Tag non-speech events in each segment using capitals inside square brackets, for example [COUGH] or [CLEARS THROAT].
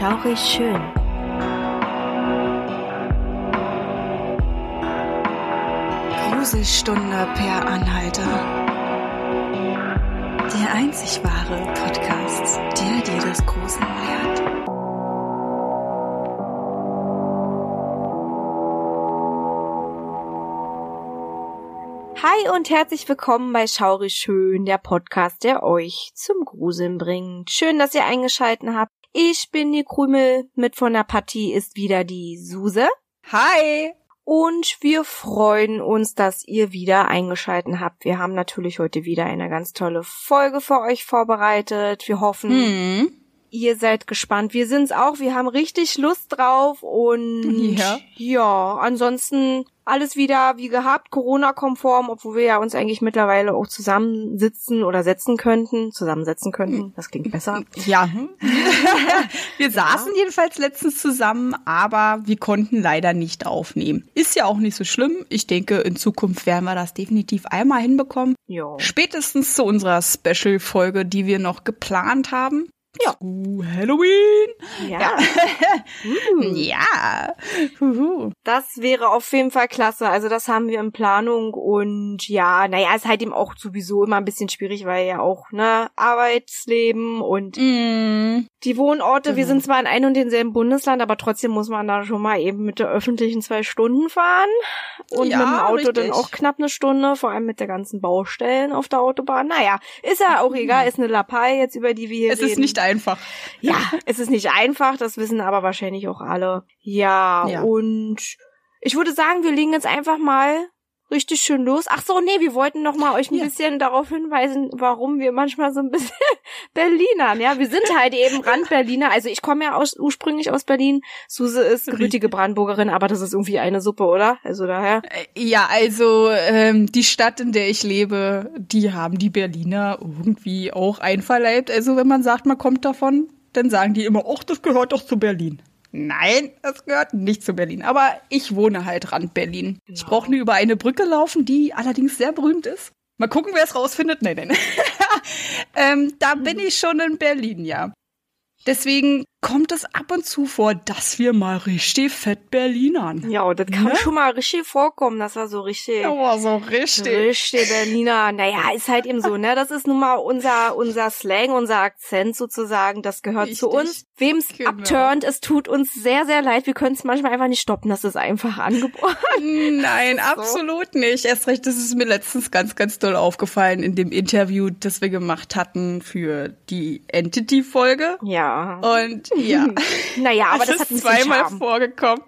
Schaurig schön. Gruselstunde per Anhalter. Der einzig wahre Podcast, der dir das Gruseln lehrt. Hi und herzlich willkommen bei Schaurig Schön, der Podcast, der euch zum Gruseln bringt. Schön, dass ihr eingeschalten habt. Ich bin die Krümel, mit von der Partie ist wieder die Suse. Hi! Und wir freuen uns, dass ihr wieder eingeschalten habt. Wir haben natürlich heute wieder eine ganz tolle Folge für euch vorbereitet. Wir hoffen, Hm. Ihr seid gespannt. Wir sind's auch. Wir haben richtig Lust drauf und [LAUGHS] Ja. ja, ansonsten alles wieder wie gehabt, Corona-konform, obwohl wir ja uns eigentlich mittlerweile auch zusammensitzen oder setzen könnten, zusammensetzen könnten. Das klingt besser. Ja. [LAUGHS] wir saßen jedenfalls letztens zusammen, aber wir konnten leider nicht aufnehmen. Ist ja auch nicht so schlimm. Ich denke, in Zukunft werden wir das definitiv einmal hinbekommen. Ja. Spätestens zu unserer Special-Folge, die wir noch geplant haben. Ja. Halloween. Ja. [LAUGHS] Uh. Ja. Das wäre auf jeden Fall klasse. Also das haben wir in Planung und ja, naja, ist halt eben auch sowieso immer ein bisschen schwierig, weil ja auch, ne, Arbeitsleben und Mm. die Wohnorte, wir Genau. sind zwar in einem und denselben Bundesland, aber trotzdem muss man da schon mal eben mit der öffentlichen zwei Stunden fahren und Ja, mit dem Auto richtig. dann auch knapp eine Stunde, vor allem mit der ganzen Baustellen auf der Autobahn. Naja, ist ja auch egal, ist eine Lappei jetzt, über die wir hier Es reden. ist nicht einfach. Ja, es ist nicht einfach, das wissen aber wahrscheinlich auch alle. Ja, Ja. und ich würde sagen, wir legen jetzt einfach mal richtig schön los. Ach so, nee, wir wollten noch mal euch ein Ja. bisschen darauf hinweisen, warum wir manchmal so ein bisschen [LAUGHS] Berlinern, ja. Wir sind halt eben Rand-Berliner. Also ich komme ja aus, ursprünglich aus Berlin. Suse ist gebürtige Brandenburgerin, aber das ist irgendwie eine Suppe, oder? Also daher. Ja, also ähm, die Stadt, in der ich lebe, die haben die Berliner irgendwie auch einverleibt. Also wenn man sagt, man kommt davon, dann sagen die immer, ach, das gehört doch zu Berlin. Nein, das gehört nicht zu Berlin. Aber ich wohne halt Rand Berlin. Ich Genau. brauche nur über eine Brücke laufen, die allerdings sehr berühmt ist. Mal gucken, wer es rausfindet. Nein, nein. [LAUGHS] ähm, da bin ich schon in Berlin, ja. Deswegen kommt es ab und zu vor, dass wir mal richtig fett Berlinern. Ja, das kann Ne? schon mal richtig vorkommen, dass er so richtig. Aber so richtig. Richtig, Berliner. Naja, ist halt eben so, ne? Das ist nun mal unser, unser Slang, unser Akzent sozusagen. Das gehört Richtig. zu uns. Wem's Genau. abturnt, es tut uns sehr, sehr leid. Wir können es manchmal einfach nicht stoppen. Das ist einfach angeboren. Nein, So. absolut nicht. Erst recht, das ist mir letztens ganz, ganz doll aufgefallen in dem Interview, das wir gemacht hatten für die Entity-Folge. Ja. Und ja, [LAUGHS] Naja, aber es das hat zweimal Charme. vorgekommen.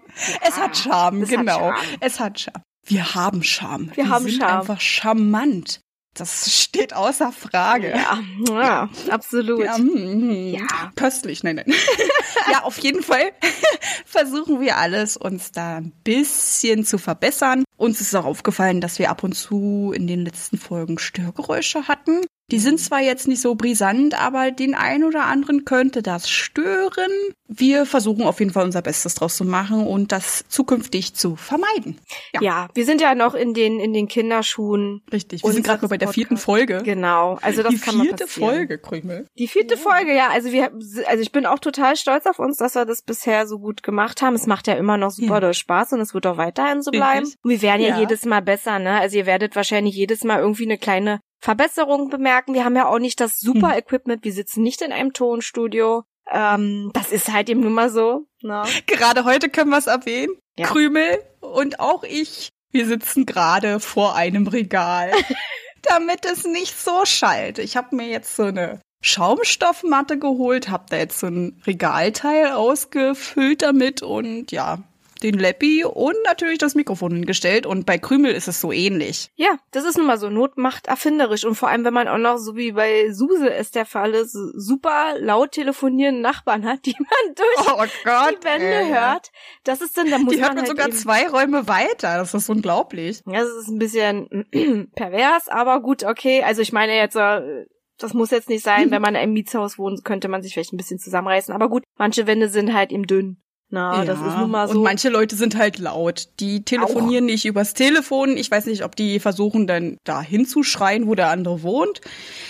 es hat Charme, es hat genau. Charme. Es hat Charme. Wir haben Charme. Wir haben sind Charme. einfach charmant. Das steht außer Frage. Ja, ja, absolut. Ja, mm, Ja. köstlich, nein, nein. [LAUGHS] ja, auf jeden Fall [LAUGHS] versuchen wir alles, uns da ein bisschen zu verbessern. Uns ist auch aufgefallen, dass wir ab und zu in den letzten Folgen Störgeräusche hatten. Die sind zwar jetzt nicht so brisant, aber den einen oder anderen könnte das stören. Wir versuchen auf jeden Fall unser Bestes draus zu machen und das zukünftig zu vermeiden. Ja. Ja, wir sind ja noch in den, in den Kinderschuhen. Richtig. Wir sind gerade nur bei der vierten. Folge. Genau. Also das Die kann mal vierte passieren. Folge, Krümel. Die vierte Folge, ja. Also wir, also ich bin auch total stolz auf uns, dass wir das bisher so gut gemacht haben. Es macht ja immer noch super Ja. doll Spaß und es wird auch weiterhin so bleiben. Richtig. Und wir werden ja, Ja. jedes Mal besser, ne? Also ihr werdet wahrscheinlich jedes Mal irgendwie eine kleine Verbesserung bemerken. Wir haben ja auch nicht das super Hm. Equipment. Wir sitzen nicht in einem Tonstudio. Ähm, das ist halt eben nun mal so. Ne? Gerade heute können wir es erwähnen. Ja. Krümel und auch ich, wir sitzen gerade vor einem Regal, [LAUGHS] damit es nicht so schallt. Ich habe mir jetzt so eine Schaumstoffmatte geholt, habe da jetzt so ein Regalteil ausgefüllt damit und ja, den Leppi und natürlich das Mikrofon hingestellt. Und bei Krümel ist es so ähnlich. Ja, das ist nun mal so. Not macht erfinderisch. Und vor allem, wenn man auch noch, so wie bei Suse es der Fall ist, super laut telefonierende Nachbarn hat, die man durch Oh die Wände hört. Das ist dann, da muss Die hört man halt sogar zwei Räume weiter. Das ist unglaublich. Ja, das ist ein bisschen [CLEARS THROAT] pervers, aber gut, okay. Also ich meine jetzt, äh, das muss jetzt nicht sein, [LAUGHS] wenn man in einem Mietshaus wohnt, könnte man sich vielleicht ein bisschen zusammenreißen. Aber gut, manche Wände sind halt eben dünn. Na, ja. das ist nun mal so. Und manche Leute sind halt laut. Die telefonieren Auch. nicht übers Telefon. Ich weiß nicht, ob die versuchen dann da hinzuschreien, wo der andere wohnt.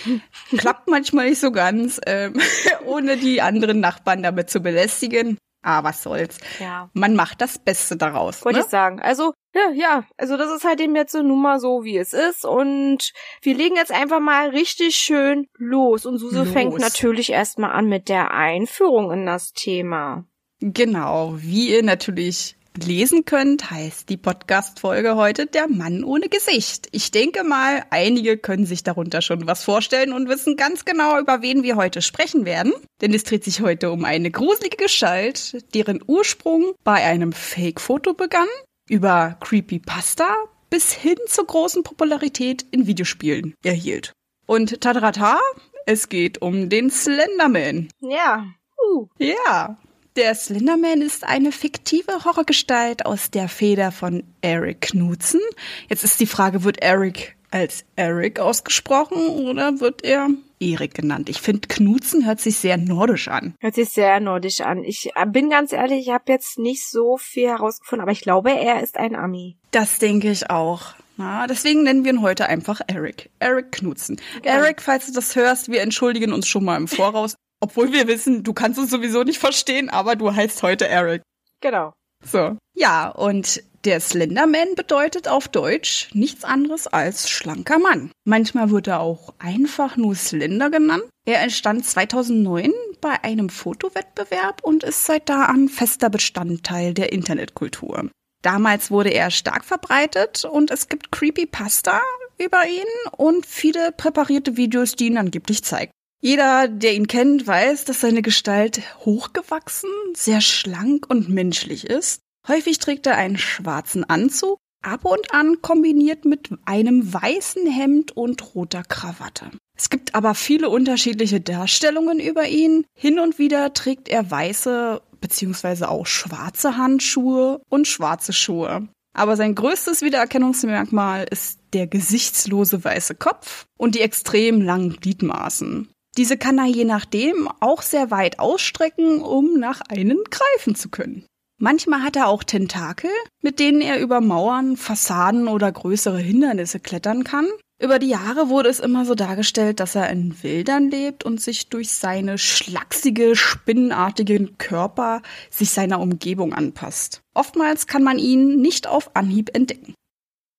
[LAUGHS] Klappt manchmal nicht so ganz, ähm, [LAUGHS] ohne die anderen Nachbarn damit zu belästigen. Ah, was soll's. Ja. Man macht das Beste daraus. Wollte ne? ich sagen. Also, ja, ja. Also, das ist halt eben jetzt so nun mal so, wie es ist. Und wir legen jetzt einfach mal richtig schön los. Und Suse los. fängt natürlich erstmal an mit der Einführung in das Thema. Genau. Wie ihr natürlich lesen könnt, heißt die Podcast-Folge heute Der Mann ohne Gesicht. Ich denke mal, einige können sich darunter schon was vorstellen und wissen ganz genau, über wen wir heute sprechen werden. Denn es dreht sich heute um eine gruselige Gestalt, deren Ursprung bei einem Fake-Foto begann, über Creepypasta bis hin zur großen Popularität in Videospielen erhielt. Und tadrata, es geht um den Slenderman. Ja. Uh. Ja, der Slenderman ist eine fiktive Horrorgestalt aus der Feder von Eric Knudsen. Jetzt ist die Frage, wird Eric als Eric ausgesprochen oder wird er Erik genannt? Ich finde, Knudsen hört sich sehr nordisch an. Hört sich sehr nordisch an. Ich äh, bin ganz ehrlich, ich habe jetzt nicht so viel herausgefunden, aber ich glaube, er ist ein Ami. Das denke ich auch. Na, deswegen nennen wir ihn heute einfach Eric. Eric Knudsen. Ja. Eric, falls du das hörst, wir entschuldigen uns schon mal im Voraus. Obwohl wir wissen, du kannst uns sowieso nicht verstehen, aber du heißt heute Eric. Genau. So. Ja, und der Slenderman bedeutet auf Deutsch nichts anderes als schlanker Mann. Manchmal wird er auch einfach nur Slender genannt. Er entstand 2009 bei einem Fotowettbewerb und ist seit da an fester Bestandteil der Internetkultur. Damals wurde er stark verbreitet und es gibt Creepypasta über ihn und viele präparierte Videos, die ihn angeblich zeigen. Jeder, der ihn kennt, weiß, dass seine Gestalt hochgewachsen, sehr schlank und menschlich ist. Häufig trägt er einen schwarzen Anzug, ab und an kombiniert mit einem weißen Hemd und roter Krawatte. Es gibt aber viele unterschiedliche Darstellungen über ihn. Hin und wieder trägt er weiße bzw. auch schwarze Handschuhe und schwarze Schuhe. Aber sein größtes Wiedererkennungsmerkmal ist der gesichtslose weiße Kopf und die extrem langen Gliedmaßen. Diese kann er je nachdem auch sehr weit ausstrecken, um nach einem greifen zu können. Manchmal hat er auch Tentakel, mit denen er über Mauern, Fassaden oder größere Hindernisse klettern kann. Über die Jahre wurde es immer so dargestellt, dass er in Wildern lebt und sich durch seine schlachsige, spinnenartige Körper sich seiner Umgebung anpasst. Oftmals kann man ihn nicht auf Anhieb entdecken.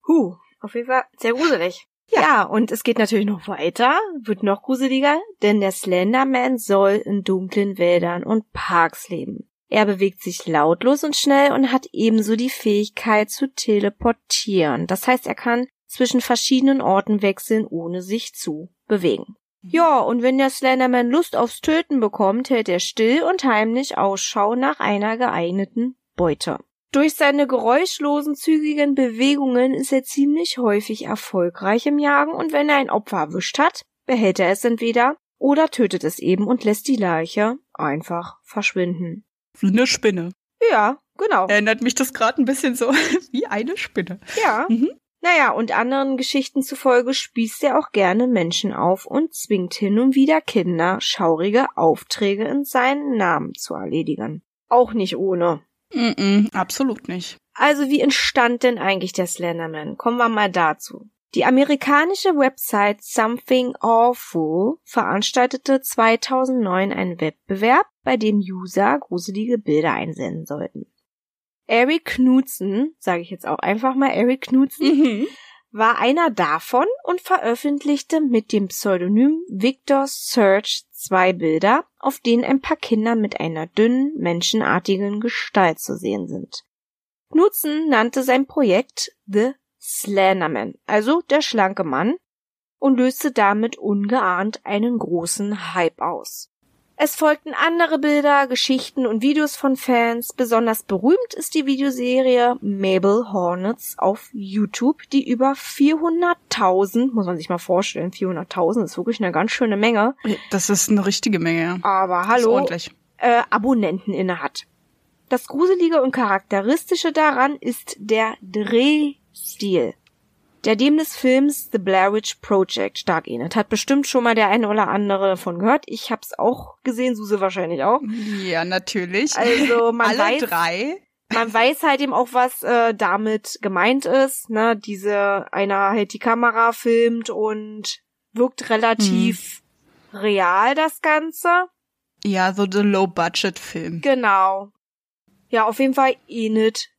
Huh, auf jeden Fall sehr gruselig. Ja. ja, und es geht natürlich noch weiter, wird noch gruseliger, denn der Slenderman soll in dunklen Wäldern und Parks leben. Er bewegt sich lautlos und schnell und hat ebenso die Fähigkeit zu teleportieren. Das heißt, er kann zwischen verschiedenen Orten wechseln, ohne sich zu bewegen. Ja, und wenn der Slenderman Lust aufs Töten bekommt, hält er still und heimlich Ausschau nach einer geeigneten Beute. Durch seine geräuschlosen, zügigen Bewegungen ist er ziemlich häufig erfolgreich im Jagen und wenn er ein Opfer erwischt hat, behält er es entweder oder tötet es eben und lässt die Leiche einfach verschwinden. Wie eine Spinne. Ja, genau. Erinnert mich das gerade ein bisschen so [LAUGHS] wie eine Spinne. Ja. Mhm. Naja, und anderen Geschichten zufolge spießt er auch gerne Menschen auf und zwingt hin und wieder Kinder, schaurige Aufträge in seinen Namen zu erledigen. Auch nicht ohne. Mm, -mm absolut nicht. Also wie entstand denn eigentlich der Slenderman? Kommen wir mal dazu. Die amerikanische Website Something Awful veranstaltete 2009 einen Wettbewerb, bei dem User gruselige Bilder einsenden sollten. Eric Knudsen, sage ich jetzt auch einfach mal Eric Knudsen, mhm. war einer davon und veröffentlichte mit dem Pseudonym Victor Search zwei Bilder, auf denen ein paar Kinder mit einer dünnen, menschenartigen Gestalt zu sehen sind. Knudsen nannte sein Projekt The Slenderman, also der schlanke Mann, und löste damit ungeahnt einen großen Hype aus. Es folgten andere Bilder, Geschichten und Videos von Fans. Besonders berühmt ist die Videoserie Mabel Hornets auf YouTube, die über 400.000, muss man sich mal vorstellen, 400.000 ist wirklich eine ganz schöne Menge. Das ist eine richtige Menge. Aber hallo, äh, Abonnenten innehat. Das Gruselige und Charakteristische daran ist der Drehstil. Der dem des Films The Blair Witch Project stark ähnelt. Hat bestimmt schon mal der eine oder andere davon gehört. Ich hab's auch gesehen, Suse wahrscheinlich auch. Ja, natürlich. Also [LAUGHS] man Alle weiß, drei. man weiß halt eben auch, was äh, damit gemeint ist. Ne, diese einer hält die Kamera, filmt und wirkt relativ real das Ganze. Ja, so the Low-Budget-Film. Genau. Ja, auf jeden Fall ähnelt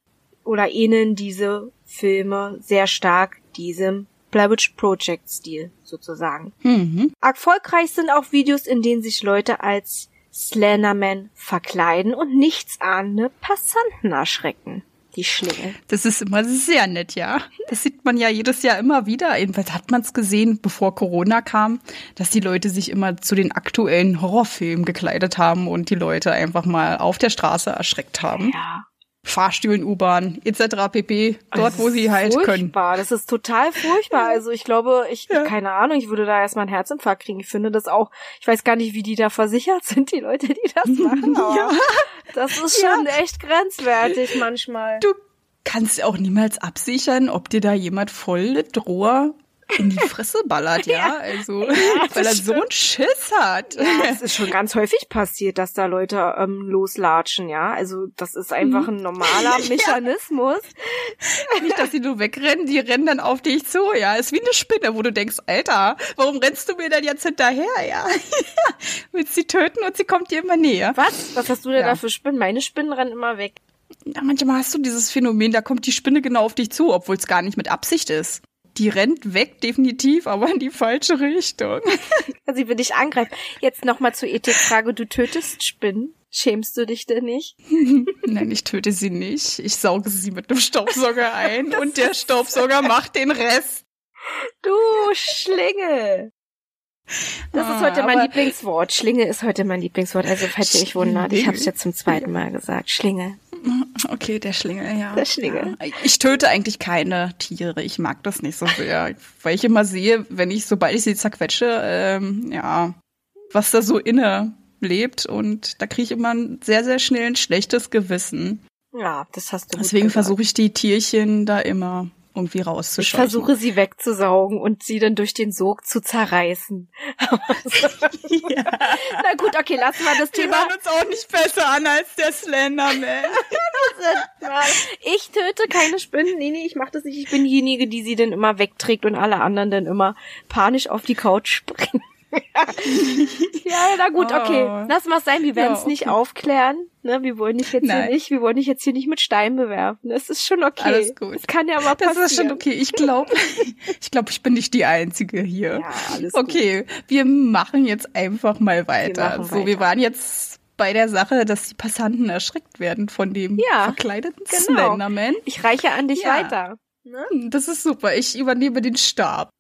oder ähneln diese Filme sehr stark diesem Witch Project Stil sozusagen. Mhm. Erfolgreich sind auch Videos, in denen sich Leute als Slenderman verkleiden und nichtsahnende Passanten erschrecken. Die Schlinge. Das ist immer sehr nett, ja. Das sieht man ja jedes Jahr immer wieder. Jedenfalls hat man es gesehen, bevor Corona kam, dass die Leute sich immer zu den aktuellen Horrorfilmen gekleidet haben und die Leute einfach mal auf der Straße erschreckt haben. Ja. Fahrstühlen, U-Bahn etc. pp. Dort, Das wo sie halt können. furchtbar. Das ist total furchtbar. Also ich glaube, ich, Ja. keine Ahnung, ich würde da erstmal einen Herzinfarkt kriegen. Ich finde das auch, ich weiß gar nicht, wie die da versichert [LAUGHS] sind, die Leute, die das [LAUGHS] machen. Aber Ja. das ist schon echt grenzwertig manchmal. Du kannst auch niemals absichern, ob dir da jemand voll Rohr in die Fresse ballert, [LAUGHS] ja. Also, [LAUGHS] weil er so einen Schiss hat. Es ist schon ganz häufig passiert, dass da Leute ähm, loslatschen, ja. Also das ist einfach ein normaler [LAUGHS] Mechanismus. Nicht, dass sie nur wegrennen, die rennen dann auf dich zu, ja. Ist wie eine Spinne, wo du denkst, Alter, warum rennst du mir denn jetzt hinterher, ja? Willst sie töten und sie kommt dir immer näher. Was? Was hast du denn Ja. da für Spinnen? Meine Spinnen rennen immer weg. Ja, manchmal hast du dieses Phänomen, da kommt die Spinne genau auf dich zu, obwohl es gar nicht mit Absicht ist. Die rennt weg, definitiv, aber in die falsche Richtung. [LAUGHS] Also sie will dich angreifen. Jetzt nochmal zur Ethikfrage. Du tötest Spinnen. Schämst du dich denn nicht? [LAUGHS] Nein, ich töte sie nicht. Ich sauge sie mit einem Staubsauger ein [LAUGHS] und der Staubsauger macht den Rest. Du Schlinge. Das ist Ah, heute mein aber- Lieblingswort. Schlinge ist heute mein Lieblingswort. Also falls ihr euch wundert, ich habe es jetzt zum zweiten Mal gesagt. Schlinge. Okay, der Schlingel, ja. Der Schlingel. Ja. Ich töte eigentlich keine Tiere. Ich mag das nicht so sehr. [LAUGHS] Weil ich immer sehe, wenn ich, sobald ich sie zerquetsche, ähm, ja, was da so inne lebt. Und da kriege ich immer ein sehr, sehr schnell ein schlechtes Gewissen. Ja, das hast du. Deswegen versuche ich die Tierchen da immer irgendwie Ich rauszuscheuchen. versuche sie wegzusaugen und sie dann durch den Sog zu zerreißen. [LAUGHS] [LAUGHS] Na gut, okay, lassen wir das Die Thema. hören uns auch nicht besser an als der Slenderman. [LAUGHS] Ich töte keine Spinnen. Nee, nee, ich mach das nicht. Ich bin diejenige, die sie dann immer wegträgt und alle anderen dann immer panisch auf die Couch springen. [LAUGHS] ja, na gut, okay. Oh. Lass mal sein. Wir werden es Ja, nicht okay. aufklären. Ne, wir wollen dich jetzt hier Nein. nicht, wir wollen dich jetzt hier nicht mit Steinen bewerfen. Das ist schon okay. Alles gut. Das kann ja mal Das passieren. ist schon okay. Ich glaube, [LAUGHS] ich glaube, ich bin nicht die Einzige hier. Ja, alles gut. Okay, wir machen jetzt einfach mal weiter. machen so, wir weiter. waren jetzt bei der Sache, dass die Passanten erschreckt werden von dem Ja, verkleideten genau. Slenderman. Ich reiche an dich Ja. weiter. Ne? Das ist super. Ich übernehme den Stab.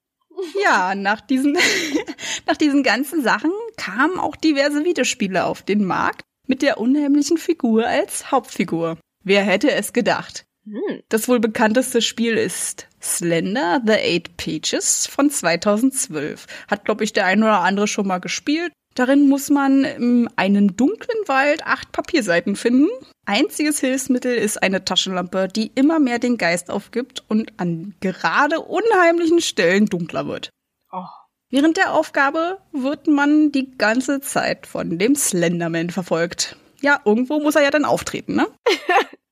Ja, nach diesen, [LAUGHS] nach diesen ganzen Sachen kamen auch diverse Videospiele auf den Markt mit der unheimlichen Figur als Hauptfigur. Wer hätte es gedacht? Hm. Das wohl bekannteste Spiel ist Slender, The Eight Pages von 2012. Hat, glaube ich, der ein oder andere schon mal gespielt. Darin muss man in einen dunklen Wald acht Papierseiten finden. Einziges Hilfsmittel ist eine Taschenlampe, die immer mehr den Geist aufgibt und an gerade unheimlichen Stellen dunkler wird. Oh. Während der Aufgabe wird man die ganze Zeit von dem Slenderman verfolgt. Ja, irgendwo muss er ja dann auftreten, ne? [LAUGHS]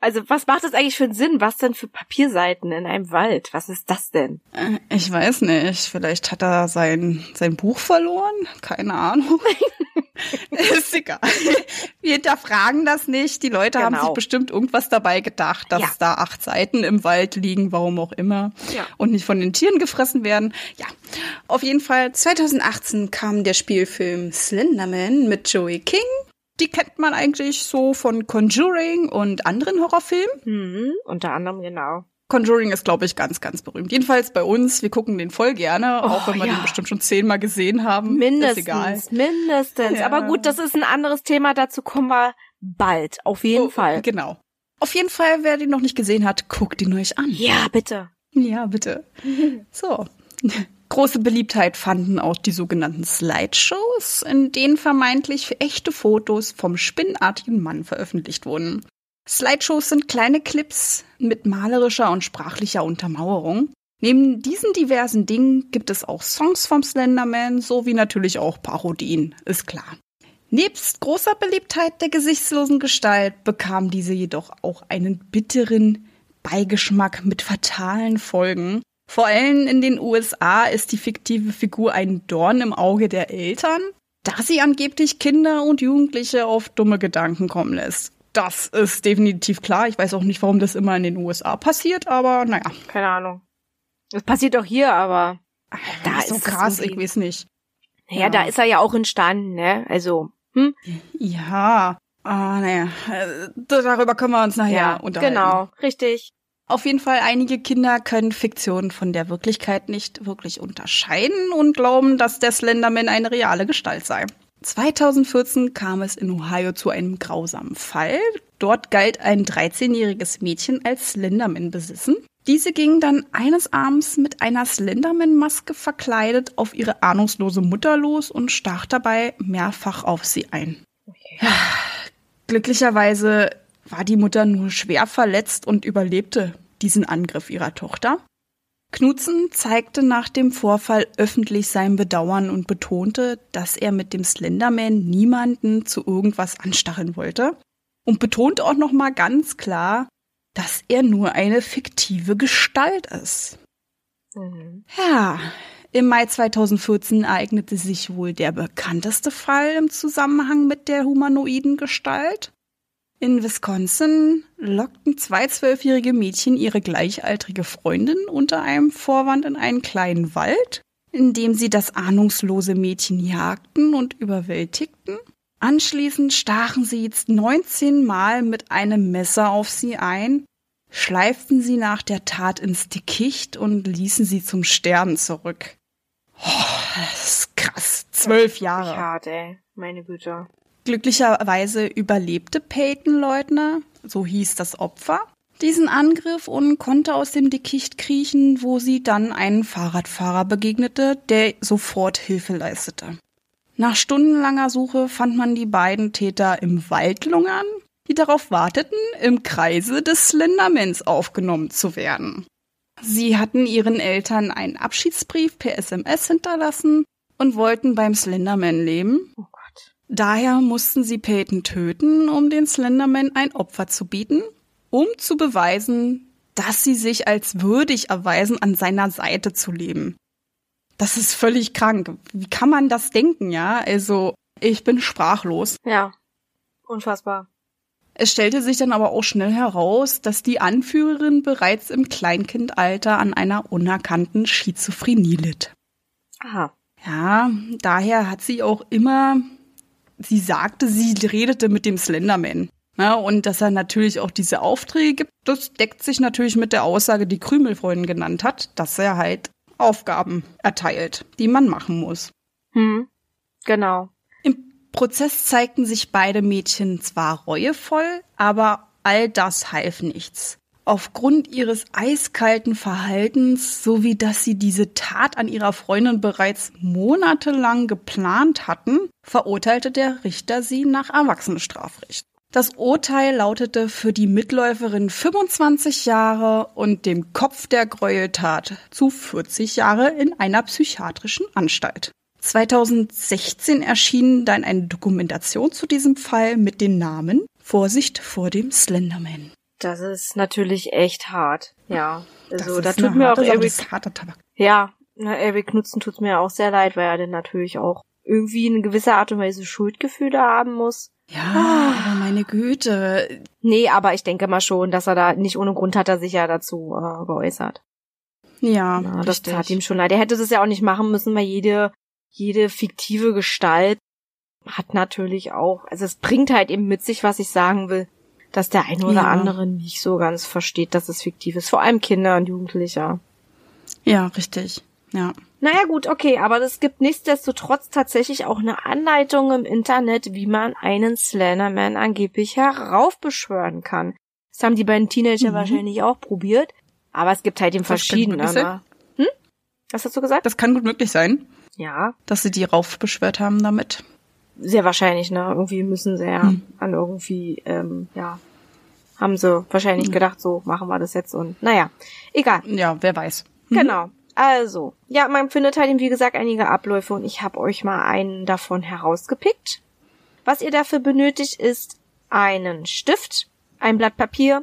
Also, was macht das eigentlich für einen Sinn? Was denn für Papierseiten in einem Wald? Was ist das denn? Äh, Ich weiß nicht. Vielleicht hat er sein, sein Buch verloren. Keine Ahnung. [LAUGHS] Ist egal. Wir hinterfragen das nicht. Die Leute haben Genau. sich bestimmt irgendwas dabei gedacht, dass Ja. da acht Seiten im Wald liegen, warum auch immer. Ja. Und nicht von den Tieren gefressen werden. Ja. Auf jeden Fall 2018 kam der Spielfilm Slenderman mit Joey King. Die kennt man eigentlich so von Conjuring und anderen Horrorfilmen. Hm, unter anderem, genau. Conjuring ist, glaube ich, ganz, ganz berühmt. Jedenfalls bei uns. Wir gucken den voll gerne, auch Oh, wenn wir ja. den bestimmt schon zehnmal gesehen haben. Mindestens, Ist egal. mindestens. Ja. Aber gut, das ist ein anderes Thema. Dazu kommen wir bald. Auf jeden Oh, Fall. Genau. Auf jeden Fall, wer den noch nicht gesehen hat, guckt ihn euch an. Ja, bitte. Ja, bitte. So. [LAUGHS] Große Beliebtheit fanden auch die sogenannten Slideshows, in denen vermeintlich echte Fotos vom spinnenartigen Mann veröffentlicht wurden. Slideshows sind kleine Clips mit malerischer und sprachlicher Untermauerung. Neben diesen diversen Dingen gibt es auch Songs vom Slenderman sowie natürlich auch Parodien, ist klar. Nebst großer Beliebtheit der gesichtslosen Gestalt bekam diese jedoch auch einen bitteren Beigeschmack mit fatalen Folgen. Vor allem in den USA ist die fiktive Figur ein Dorn im Auge der Eltern, da sie angeblich Kinder und Jugendliche auf dumme Gedanken kommen lässt. Das ist definitiv klar. Ich weiß auch nicht, warum das immer in den USA passiert, aber naja. Keine Ahnung. Das passiert doch hier, aber da ist so krass, ich weiß nicht. Naja, ja. da ist er ja auch entstanden, ne? Also, hm? Ja. Ah, naja, äh, darüber können wir uns nachher ja, unterhalten. Genau, richtig. Auf jeden Fall, einige Kinder können Fiktion von der Wirklichkeit nicht wirklich unterscheiden und glauben, dass der Slenderman eine reale Gestalt sei. 2014 kam es in Ohio zu einem grausamen Fall. Dort galt ein 13-jähriges Mädchen als Slenderman besessen. Diese ging dann eines Abends mit einer Slenderman-Maske verkleidet auf ihre ahnungslose Mutter los und stach dabei mehrfach auf sie ein. Okay. Glücklicherweise war die Mutter nur schwer verletzt und überlebte diesen Angriff ihrer Tochter. Knutzen zeigte nach dem Vorfall öffentlich sein Bedauern und betonte, dass er mit dem Slenderman niemanden zu irgendwas anstacheln wollte und betonte auch noch mal ganz klar, dass er nur eine fiktive Gestalt ist. Mhm. Ja, im Mai 2014 ereignete sich wohl der bekannteste Fall im Zusammenhang mit der humanoiden Gestalt. In Wisconsin lockten zwei zwölfjährige Mädchen ihre gleichaltrige Freundin unter einem Vorwand in einen kleinen Wald, in dem sie das ahnungslose Mädchen jagten und überwältigten. Anschließend stachen sie jetzt 19 Mal mit einem Messer auf sie ein, schleiften sie nach der Tat ins Dickicht und ließen sie zum Sterben zurück. Oh, das ist krass. Zwölf Jahre. Hart, ey. Meine Güte. Glücklicherweise überlebte Peyton Leutner, so hieß das Opfer, diesen Angriff und konnte aus dem Dickicht kriechen, wo sie dann einen Fahrradfahrer begegnete, der sofort Hilfe leistete. Nach stundenlanger Suche fand man die beiden Täter im Wald lungern, die darauf warteten, im Kreise des Slendermans aufgenommen zu werden. Sie hatten ihren Eltern einen Abschiedsbrief per SMS hinterlassen und wollten beim Slenderman leben. Daher mussten sie Peyton töten, um den Slenderman ein Opfer zu bieten, um zu beweisen, dass sie sich als würdig erweisen, an seiner Seite zu leben. Das ist völlig krank. Wie kann man das denken, ja? Also, ich bin sprachlos. Ja, unfassbar. Es stellte sich dann aber auch schnell heraus, dass die Anführerin bereits im Kleinkindalter an einer unerkannten Schizophrenie litt. Aha. Ja, daher hat sie auch immer sie sagte, sie redete mit dem Slenderman. Ja, und dass er natürlich auch diese Aufträge gibt, das deckt sich natürlich mit der Aussage, die Krümelfreundin genannt hat, dass er halt Aufgaben erteilt, die man machen muss. Hm, genau. Im Prozess zeigten sich beide Mädchen zwar reuevoll, aber all das half nichts. Aufgrund ihres eiskalten Verhaltens sowie dass sie diese Tat an ihrer Freundin bereits monatelang geplant hatten, verurteilte der Richter sie nach Erwachsenenstrafrecht. Das Urteil lautete für die Mitläuferin 25 Jahre und dem Kopf der Gräueltat zu 40 Jahre in einer psychiatrischen Anstalt. 2016 erschien dann eine Dokumentation zu diesem Fall mit dem Namen Vorsicht vor dem Slenderman. Das ist natürlich echt hart. Ja. Also da tut mir auch Eric, Ja, na, Eric Knutzen tut mir auch sehr leid, weil er denn natürlich auch irgendwie in gewisser Art und Weise Schuldgefühle haben muss. Ja, ah. meine Güte. Nee, aber ich denke mal schon, dass er da nicht ohne Grund hat er sich ja dazu äh, geäußert. Ja, Na, das tat ihm schon leid. Er hätte das ja auch nicht machen müssen, weil jede jede fiktive Gestalt hat natürlich auch, also es bringt halt eben mit sich, was ich sagen will, dass der eine oder ja. andere nicht so ganz versteht, dass es fiktiv ist. Vor allem Kinder und Jugendliche. Ja, richtig. Ja. Naja gut, okay, aber es gibt nichtsdestotrotz tatsächlich auch eine Anleitung im Internet, wie man einen Slenderman angeblich heraufbeschwören kann. Das haben die beiden Teenager mhm. wahrscheinlich auch probiert, aber es gibt halt eben verschiedene. Ne? Hm? Was hast du gesagt? Das kann gut möglich sein. Ja. Dass sie die raufbeschwört haben damit. Sehr wahrscheinlich, ne? Irgendwie müssen sie ja hm. an irgendwie, ähm, ja, haben sie wahrscheinlich hm. gedacht, so machen wir das jetzt und naja, egal. Ja, wer weiß. Genau. Also, ja, man findet halt, wie gesagt, einige Abläufe und ich habe euch mal einen davon herausgepickt. Was ihr dafür benötigt, ist einen Stift, ein Blatt Papier,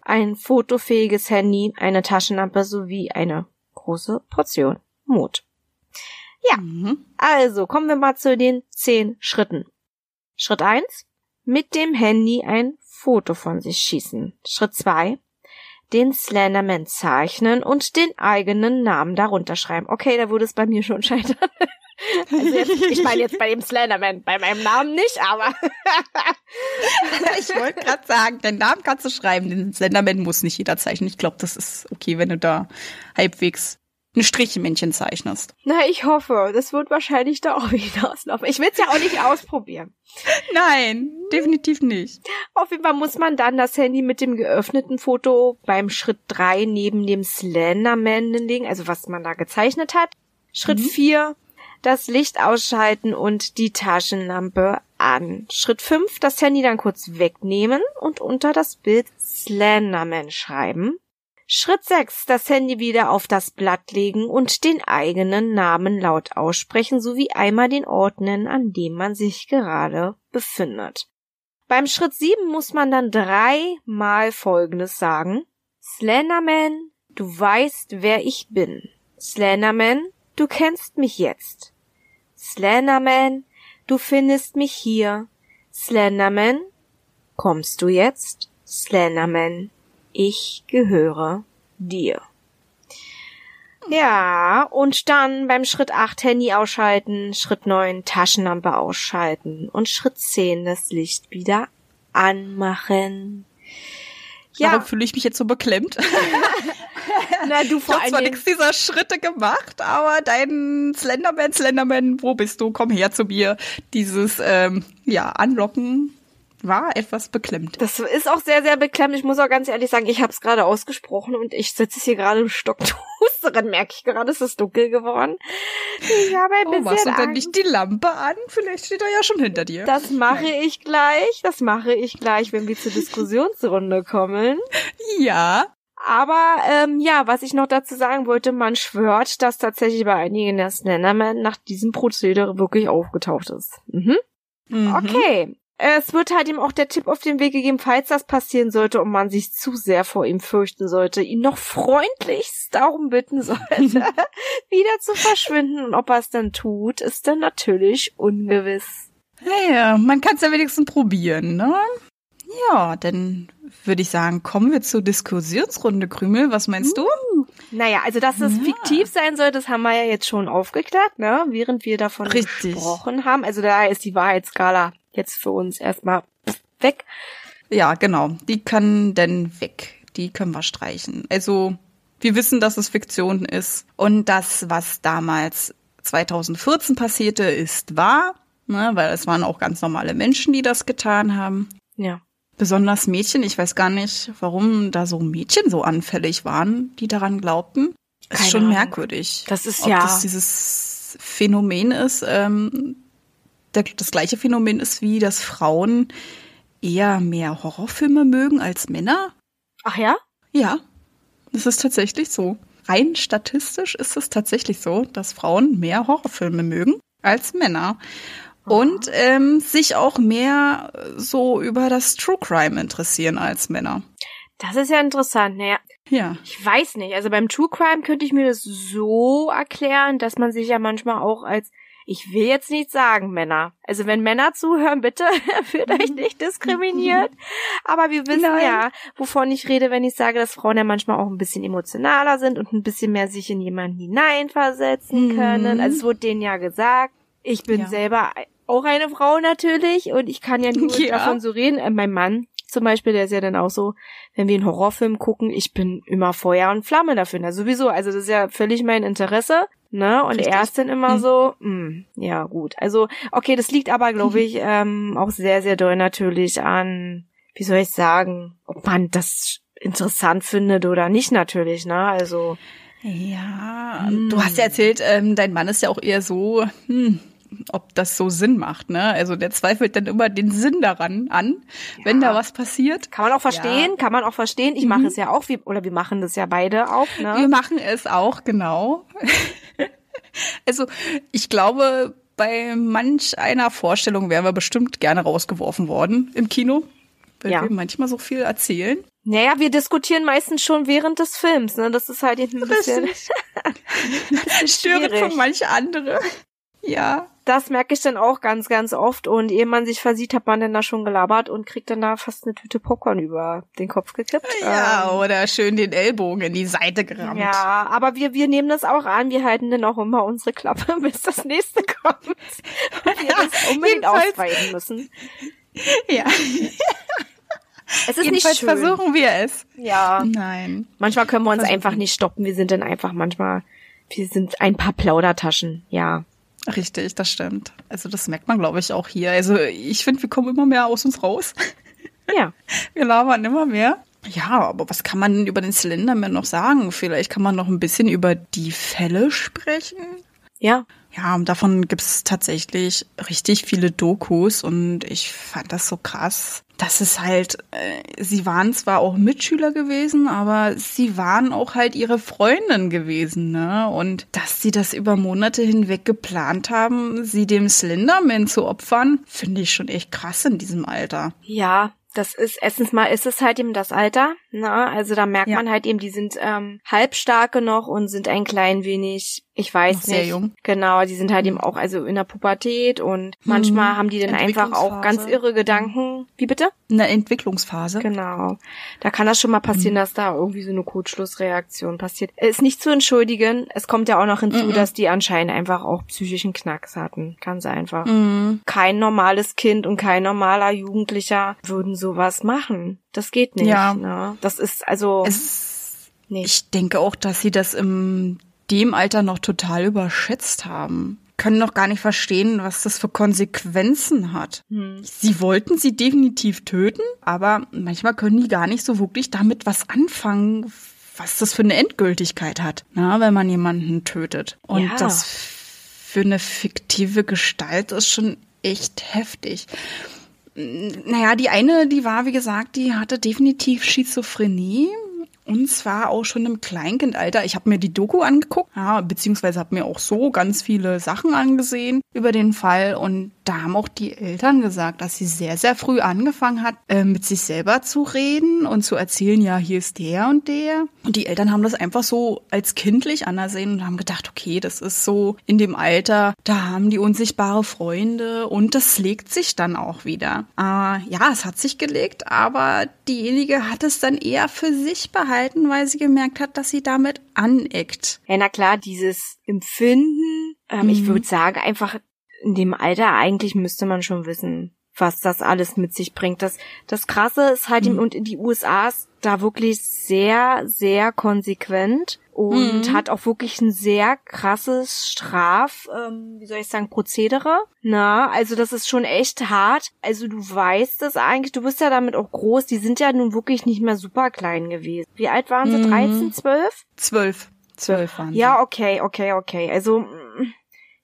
ein fotofähiges Handy, eine Taschenlampe sowie eine große Portion Mut. Ja, Mhm. also kommen wir mal zu den zehn Schritten. Schritt eins: Mit dem Handy ein Foto von sich schießen. Schritt zwei: Den Slenderman zeichnen und den eigenen Namen darunter schreiben. Okay, da würde es bei mir schon [LAUGHS] scheitern. Also jetzt, ich meine jetzt bei dem Slenderman, bei meinem Namen nicht, aber [LAUGHS] Ich wollte gerade sagen, deinen Namen kannst du schreiben, den Slenderman muss nicht jeder zeichnen. Ich glaube, das ist okay, wenn du da halbwegs ein Strichmännchen zeichnest. na, ich hoffe, das wird wahrscheinlich da auch [LAUGHS] hinauslaufen. Ich will es ja auch nicht ausprobieren. [LAUGHS] Nein, definitiv nicht. Auf jeden Fall muss man dann das Handy mit dem geöffneten Foto beim Schritt drei neben dem Slenderman legen, also was man da gezeichnet hat. Schritt Mhm. vier das Licht ausschalten und die Taschenlampe an. Schritt fünf das Handy dann kurz wegnehmen und unter das Bild Slenderman schreiben. Schritt sechs das Handy wieder auf das Blatt legen und den eigenen Namen laut aussprechen sowie einmal den Ort nennen, an dem man sich gerade befindet. Beim Schritt 7 muss man dann dreimal Folgendes sagen. Slenderman, du weißt, wer ich bin. Slenderman, du kennst mich jetzt. Slenderman, du findest mich hier. Slenderman, kommst du jetzt? Slenderman, ich gehöre dir. Ja, und dann beim Schritt 8 Handy ausschalten, Schritt 9 Taschenlampe ausschalten und Schritt 10 das Licht wieder anmachen. Warum Ja, fühle ich mich jetzt so beklemmt? [LAUGHS] na du Ich vor habe zwar allen Dingen. nichts dieser Schritte gemacht, aber dein Slenderman, Slenderman, wo bist du? Komm her zu mir. Dieses, ähm, ja, Anlocken war etwas beklemmt. Das ist auch sehr, sehr beklemmend. Ich muss auch ganz ehrlich sagen, ich habe es gerade ausgesprochen und ich sitze hier gerade im Stocktoasterin, [LAUGHS] merke ich gerade, es ist dunkel geworden. Ich habe ein Oh, bisschen machst du denn nicht die Lampe an? Vielleicht steht er ja schon hinter dir. Das mache ich gleich. Das mache ich gleich, wenn wir zur Diskussionsrunde kommen. ja. Aber ähm, ja, was ich noch dazu sagen wollte, man schwört, dass tatsächlich bei einigen der Slenderman nach diesem Prozedere wirklich aufgetaucht ist. Mhm. Mhm. Okay. Es wird halt ihm auch der Tipp auf den Weg gegeben, falls das passieren sollte und man sich zu sehr vor ihm fürchten sollte, ihn noch freundlichst darum bitten sollte, [LAUGHS] wieder zu verschwinden. Und ob er es dann tut, ist dann natürlich ungewiss. Naja, man kann es ja wenigstens probieren, ne? Ja, dann würde ich sagen, kommen wir zur Diskussionsrunde, Krümel. Was meinst du? Naja, also dass es Ja. fiktiv sein soll, das haben wir ja jetzt schon aufgeklärt, ne? Während wir davon Richtig. gesprochen haben. Also daher ist die Wahrheitsskala jetzt für uns erstmal weg. Ja, genau. Die kann denn weg. Die können wir streichen. Also, wir wissen, dass es Fiktion ist. Und das, was damals 2014 passierte, ist wahr. Ne, weil es waren auch ganz normale Menschen, die das getan haben. Ja. Besonders Mädchen. Ich weiß gar nicht, warum da so Mädchen so anfällig waren, die daran glaubten. Das Keine ist schon Ahnung. merkwürdig. Das ist Ob ja. das dieses Phänomen ist, ähm, der, das gleiche Phänomen ist wie, dass Frauen eher mehr Horrorfilme mögen als Männer. Ach ja? Ja, das ist tatsächlich so. Rein statistisch ist es tatsächlich so, dass Frauen mehr Horrorfilme mögen als Männer. Und ähm, sich auch mehr so über das True Crime interessieren als Männer. Das ist ja interessant. Naja, Ja. ich weiß nicht. Also beim True Crime könnte ich mir das so erklären, dass man sich ja manchmal auch als ich will jetzt nicht sagen, Männer. Also wenn Männer zuhören, bitte [LAUGHS] fühlt euch nicht diskriminiert. Aber wir wissen Nein. ja, wovon ich rede, wenn ich sage, dass Frauen ja manchmal auch ein bisschen emotionaler sind und ein bisschen mehr sich in jemanden hineinversetzen Mhm. können. Also es wurde denen ja gesagt. Ich bin Ja. selber auch eine Frau natürlich und ich kann ja nur [LAUGHS] Ja. davon so reden. Äh, mein Mann zum Beispiel, der ist ja dann auch so, wenn wir einen Horrorfilm gucken, ich bin immer Feuer und Flamme dafür. Na sowieso, also das ist ja völlig mein Interesse. Ne? Und Richtig. er ist dann immer Hm. so, mh, ja gut. Also, okay, das liegt aber, glaube [LAUGHS] ich, ähm, auch sehr, sehr doll natürlich an, wie soll ich sagen, ob man das interessant findet oder nicht natürlich, ne? Also, Ja, Hm. du hast ja erzählt, ähm, dein Mann ist ja auch eher so hm, ob das so Sinn macht. Ne? Also der zweifelt dann immer den Sinn daran an, ja. wenn da was passiert. Kann man auch verstehen, ja. kann man auch verstehen. Ich mhm. mache es ja auch, wie, oder wir machen das ja beide auch. Ne? Wir machen es auch, genau. [LAUGHS] also ich glaube, bei manch einer Vorstellung wären wir bestimmt gerne rausgeworfen worden im Kino, weil ja. wir manchmal so viel erzählen. Naja, wir diskutieren meistens schon während des Films, ne? Das ist halt ein bisschen, ein bisschen störend für manche andere. Ja. Das merke ich dann auch ganz, ganz oft. Und ehe man sich versieht, hat man dann da schon gelabert und kriegt dann da fast eine Tüte Popcorn über den Kopf gekippt. Ja, ähm, oder schön den Ellbogen in die Seite gerammt. Ja, aber wir, wir nehmen das auch an. Wir halten dann auch immer unsere Klappe, [LAUGHS] bis das nächste kommt. Und wir das [LAUGHS] unbedingt ausweiten müssen. [LAUGHS] Ja. Es ist Jedenfalls nicht schön. versuchen wir es. Ja. Nein. Manchmal können wir uns versuchen. einfach nicht stoppen. Wir sind dann einfach manchmal, wir sind ein paar Plaudertaschen. Ja. Richtig, das stimmt. Also das merkt man, glaube ich, auch hier. Also ich finde, wir kommen immer mehr aus uns raus. Ja. [LAUGHS] Wir labern immer mehr. Ja, aber was kann man denn über den Slenderman noch sagen? Vielleicht kann man noch ein bisschen über die Fälle sprechen. Ja. Ja, und davon gibt's tatsächlich richtig viele Dokus und ich fand das so krass. Das ist halt, äh, sie waren zwar auch Mitschüler gewesen, aber sie waren auch halt ihre Freundin gewesen, ne? Und dass sie das über Monate hinweg geplant haben, sie dem Slenderman zu opfern, finde ich schon echt krass in diesem Alter. Ja, das ist erstens mal ist es halt eben das Alter, ne? Also da merkt ja. man halt eben, die sind ähm, halbstarke noch und sind ein klein wenig ich weiß Noch nicht. jung. Genau, die sind halt eben auch also in der Pubertät und manchmal mhm. haben die dann einfach auch ganz irre Gedanken. Wie bitte? In der Entwicklungsphase. Genau. Da kann das schon mal passieren, mhm. dass da irgendwie so eine Kurzschlussreaktion passiert. Ist nicht zu entschuldigen. Es kommt ja auch noch hinzu, mhm. dass die anscheinend einfach auch psychischen Knacks hatten. Ganz einfach. Mhm. Kein normales Kind und kein normaler Jugendlicher würden sowas machen. Das geht nicht. Ja. Ne? Das ist also. Es, nicht. Ich denke auch, dass sie das im dem Alter noch total überschätzt haben. Können noch gar nicht verstehen, was das für Konsequenzen hat. Hm. Sie wollten sie definitiv töten, aber manchmal können die gar nicht so wirklich damit was anfangen, was das für eine Endgültigkeit hat, na, wenn man jemanden tötet. Und ja. das für eine fiktive Gestalt ist schon echt heftig. Naja, die eine, die war, wie gesagt, die hatte definitiv Schizophrenie. Und zwar auch schon im Kleinkindalter. Ich habe mir die Doku angeguckt, ja, beziehungsweise habe mir auch so ganz viele Sachen angesehen über den Fall. Und da haben auch die Eltern gesagt, dass sie sehr, sehr früh angefangen hat, äh, mit sich selber zu reden und zu erzählen, ja, hier ist der und der. Und die Eltern haben das einfach so als kindlich anersehen und haben gedacht, okay, das ist so in dem Alter, da haben die unsichtbare Freunde und das legt sich dann auch wieder. Äh, ja, es hat sich gelegt, aber diejenige hat es dann eher für sich behalten, weil sie gemerkt hat, dass sie damit aneckt. Ja, na klar, dieses Empfinden, ähm, mhm. ich würde sagen, einfach in dem Alter eigentlich müsste man schon wissen, was das alles mit sich bringt. Das, das Krasse ist halt, mhm. und in die USA ist da wirklich sehr, sehr konsequent und mhm. hat auch wirklich ein sehr krasses Straf, ähm, wie soll ich sagen, Prozedere. Na, also das ist schon echt hart. Also du weißt es eigentlich, du bist ja damit auch groß. Die sind ja nun wirklich nicht mehr super klein gewesen. Wie alt waren sie? Mhm. 13, 12? 12. 12 waren sie. Ja, okay, okay, okay. Also mm,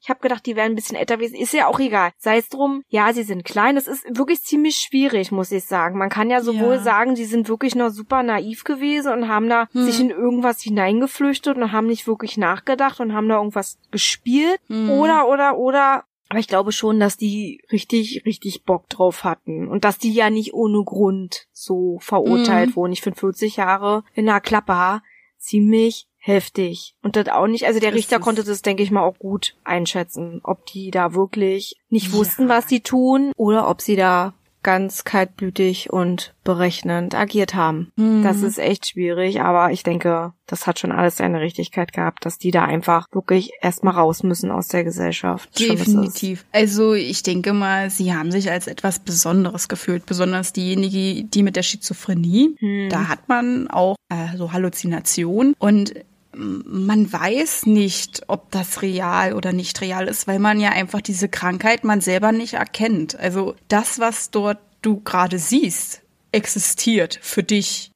ich habe gedacht, die wären ein bisschen älter gewesen. Ist ja auch egal. Sei es drum, ja, sie sind klein. Das ist wirklich ziemlich schwierig, muss ich sagen. Man kann ja sowohl ja. sagen, die sind wirklich noch super naiv gewesen und haben da hm. sich in irgendwas hineingeflüchtet und haben nicht wirklich nachgedacht und haben da irgendwas gespielt. Hm. Oder, oder, oder aber ich glaube schon, dass die richtig, richtig Bock drauf hatten. Und dass die ja nicht ohne Grund so verurteilt mhm. wurden. Ich finde 40 Jahre in der Klappe ziemlich heftig. Und das auch nicht, also der Richter konnte das, denke ich mal, auch gut einschätzen, ob die da wirklich nicht wussten, ja. was sie tun oder ob sie da ganz kaltblütig und berechnend agiert haben. Mhm. Das ist echt schwierig, aber ich denke, das hat schon alles seine Richtigkeit gehabt, dass die da einfach wirklich erstmal raus müssen aus der Gesellschaft. Definitiv. Also ich denke mal, sie haben sich als etwas Besonderes gefühlt, besonders diejenige, die mit der Schizophrenie. Mhm. Da hat man auch äh, so Halluzinationen und man weiß nicht, ob das real oder nicht real ist, weil man ja einfach diese Krankheit man selber nicht erkennt. Also das, was dort du gerade siehst, existiert für dich.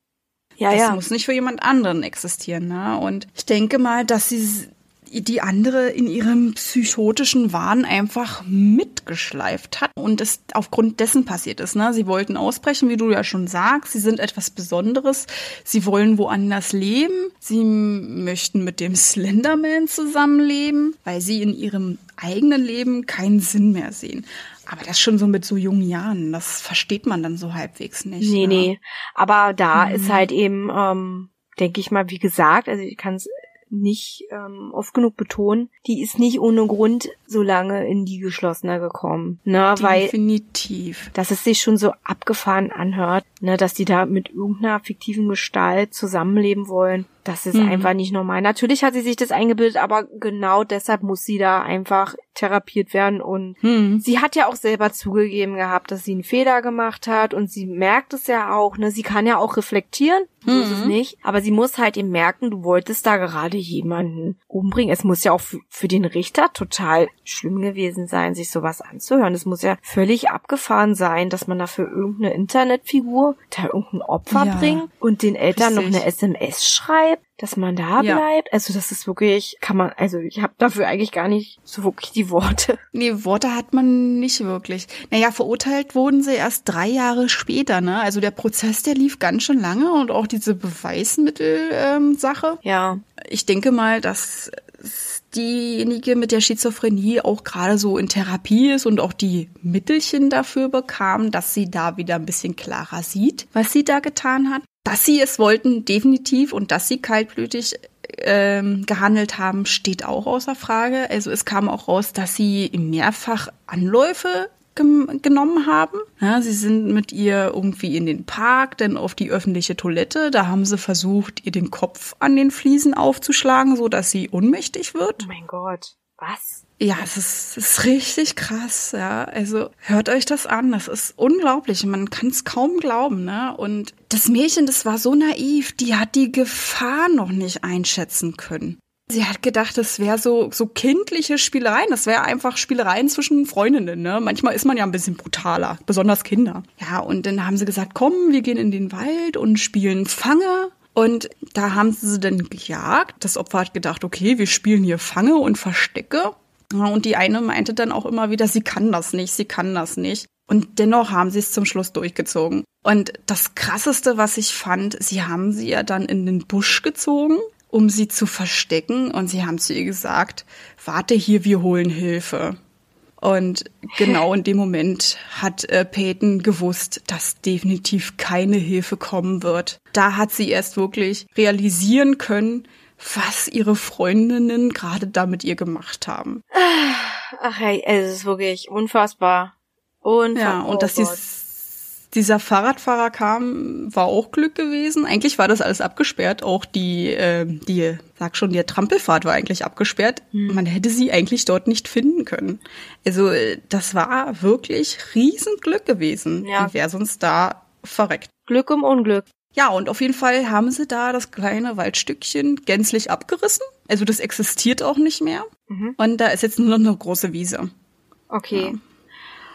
Ja, das ja. muss nicht für jemand anderen existieren. Ne? Und ich denke mal, dass sie die andere in ihrem psychotischen Wahn einfach mitgeschleift hat und es aufgrund dessen passiert ist. Ne? Sie wollten ausbrechen, wie du ja schon sagst. Sie sind etwas Besonderes. Sie wollen woanders leben. Sie möchten mit dem Slenderman zusammenleben, weil sie in ihrem eigenen Leben keinen Sinn mehr sehen. Aber das schon so mit so jungen Jahren, das versteht man dann so halbwegs nicht. Nee, ne? nee. Aber da Mhm. ist halt eben, ähm, denke ich mal, wie gesagt, also ich kann es nicht ähm, oft genug betonen, die ist nicht ohne Grund so lange in die geschlossener gekommen. Ne, weil Definitiv. dass es sich schon so abgefahren anhört, ne, dass die da mit irgendeiner fiktiven Gestalt zusammenleben wollen. Das ist Mhm. einfach nicht normal. Natürlich hat sie sich das eingebildet, aber genau deshalb muss sie da einfach therapiert werden und Hm. Sie hat ja auch selber zugegeben gehabt, dass sie einen Fehler gemacht hat und sie merkt es ja auch, ne? Sie kann ja auch reflektieren, so ist es Mhm. nicht. Aber sie muss halt eben merken, du wolltest da gerade jemanden umbringen. Es muss ja auch für den Richter total schlimm gewesen sein, sich sowas anzuhören. Es muss ja völlig abgefahren sein, dass man da für irgendeine Internetfigur da irgendein Opfer Ja, bringt und den Eltern noch richtig. eine SMS schreibt, dass man da Ja. bleibt. Also das ist wirklich, kann man, also ich habe dafür eigentlich gar nicht so wirklich die Worte. Nee, Worte hat man nicht wirklich. Naja, verurteilt wurden sie erst drei Jahre später, ne? Also der Prozess, der lief ganz schön lange und auch diese Beweismittel-Sache. Ja. ich denke mal, dass diejenige mit der Schizophrenie auch gerade so in Therapie ist und auch die Mittelchen dafür bekam, dass sie da wieder ein bisschen klarer sieht, was sie da getan hat. Dass sie es wollten, definitiv, und dass sie kaltblütig ähm, gehandelt haben, steht auch außer Frage. Also es kam auch raus, dass sie mehrfach Anläufe genommen haben. Ja, sie sind mit ihr irgendwie in den Park, dann auf die öffentliche Toilette. Da haben sie versucht, ihr den Kopf an den Fliesen aufzuschlagen, so dass sie ohnmächtig wird. Oh mein Gott. Was? Ja, es ist, es ist richtig krass, ja. Also hört euch das an, das ist unglaublich. Man kann es kaum glauben, ne? Und das Mädchen, das war so naiv, die hat die Gefahr noch nicht einschätzen können. Sie hat gedacht, das wäre so, so kindliche Spielereien. Das wäre einfach Spielereien zwischen Freundinnen. Ne? Manchmal ist man ja ein bisschen brutaler, besonders Kinder. Ja, und dann haben sie gesagt, komm, wir gehen in den Wald und spielen Fange. Und da haben sie dann gejagt. Das Opfer hat gedacht, okay, wir spielen hier Fange und Verstecke. Und die eine meinte dann auch immer wieder, sie kann das nicht, sie kann das nicht. Und dennoch haben sie es zum Schluss durchgezogen. Und das Krasseste, was ich fand, sie haben sie ja dann in den Busch gezogen, um sie zu verstecken. Und sie haben zu ihr gesagt, warte hier, wir holen Hilfe. Und genau in dem Moment hat äh, Peyton gewusst, dass definitiv keine Hilfe kommen wird. Da hat sie erst wirklich realisieren können, was ihre Freundinnen gerade da mit ihr gemacht haben. Ach hey, es ist wirklich unfassbar. Unfassbar. Ja, und dass oh Gott. dies, dieser Fahrradfahrer kam, war auch Glück gewesen. Eigentlich war das alles abgesperrt. Auch die, äh, die, sag schon, die Trampelfahrt war eigentlich abgesperrt. Hm. Man hätte sie eigentlich dort nicht finden können. Also äh, das war wirklich Riesenglück gewesen. Ja. Die wäre sonst da verreckt. Glück im Unglück. Ja, und auf jeden Fall haben sie da das kleine Waldstückchen gänzlich abgerissen. Also das existiert auch nicht mehr. Mhm. Und da ist jetzt nur noch eine große Wiese. Okay.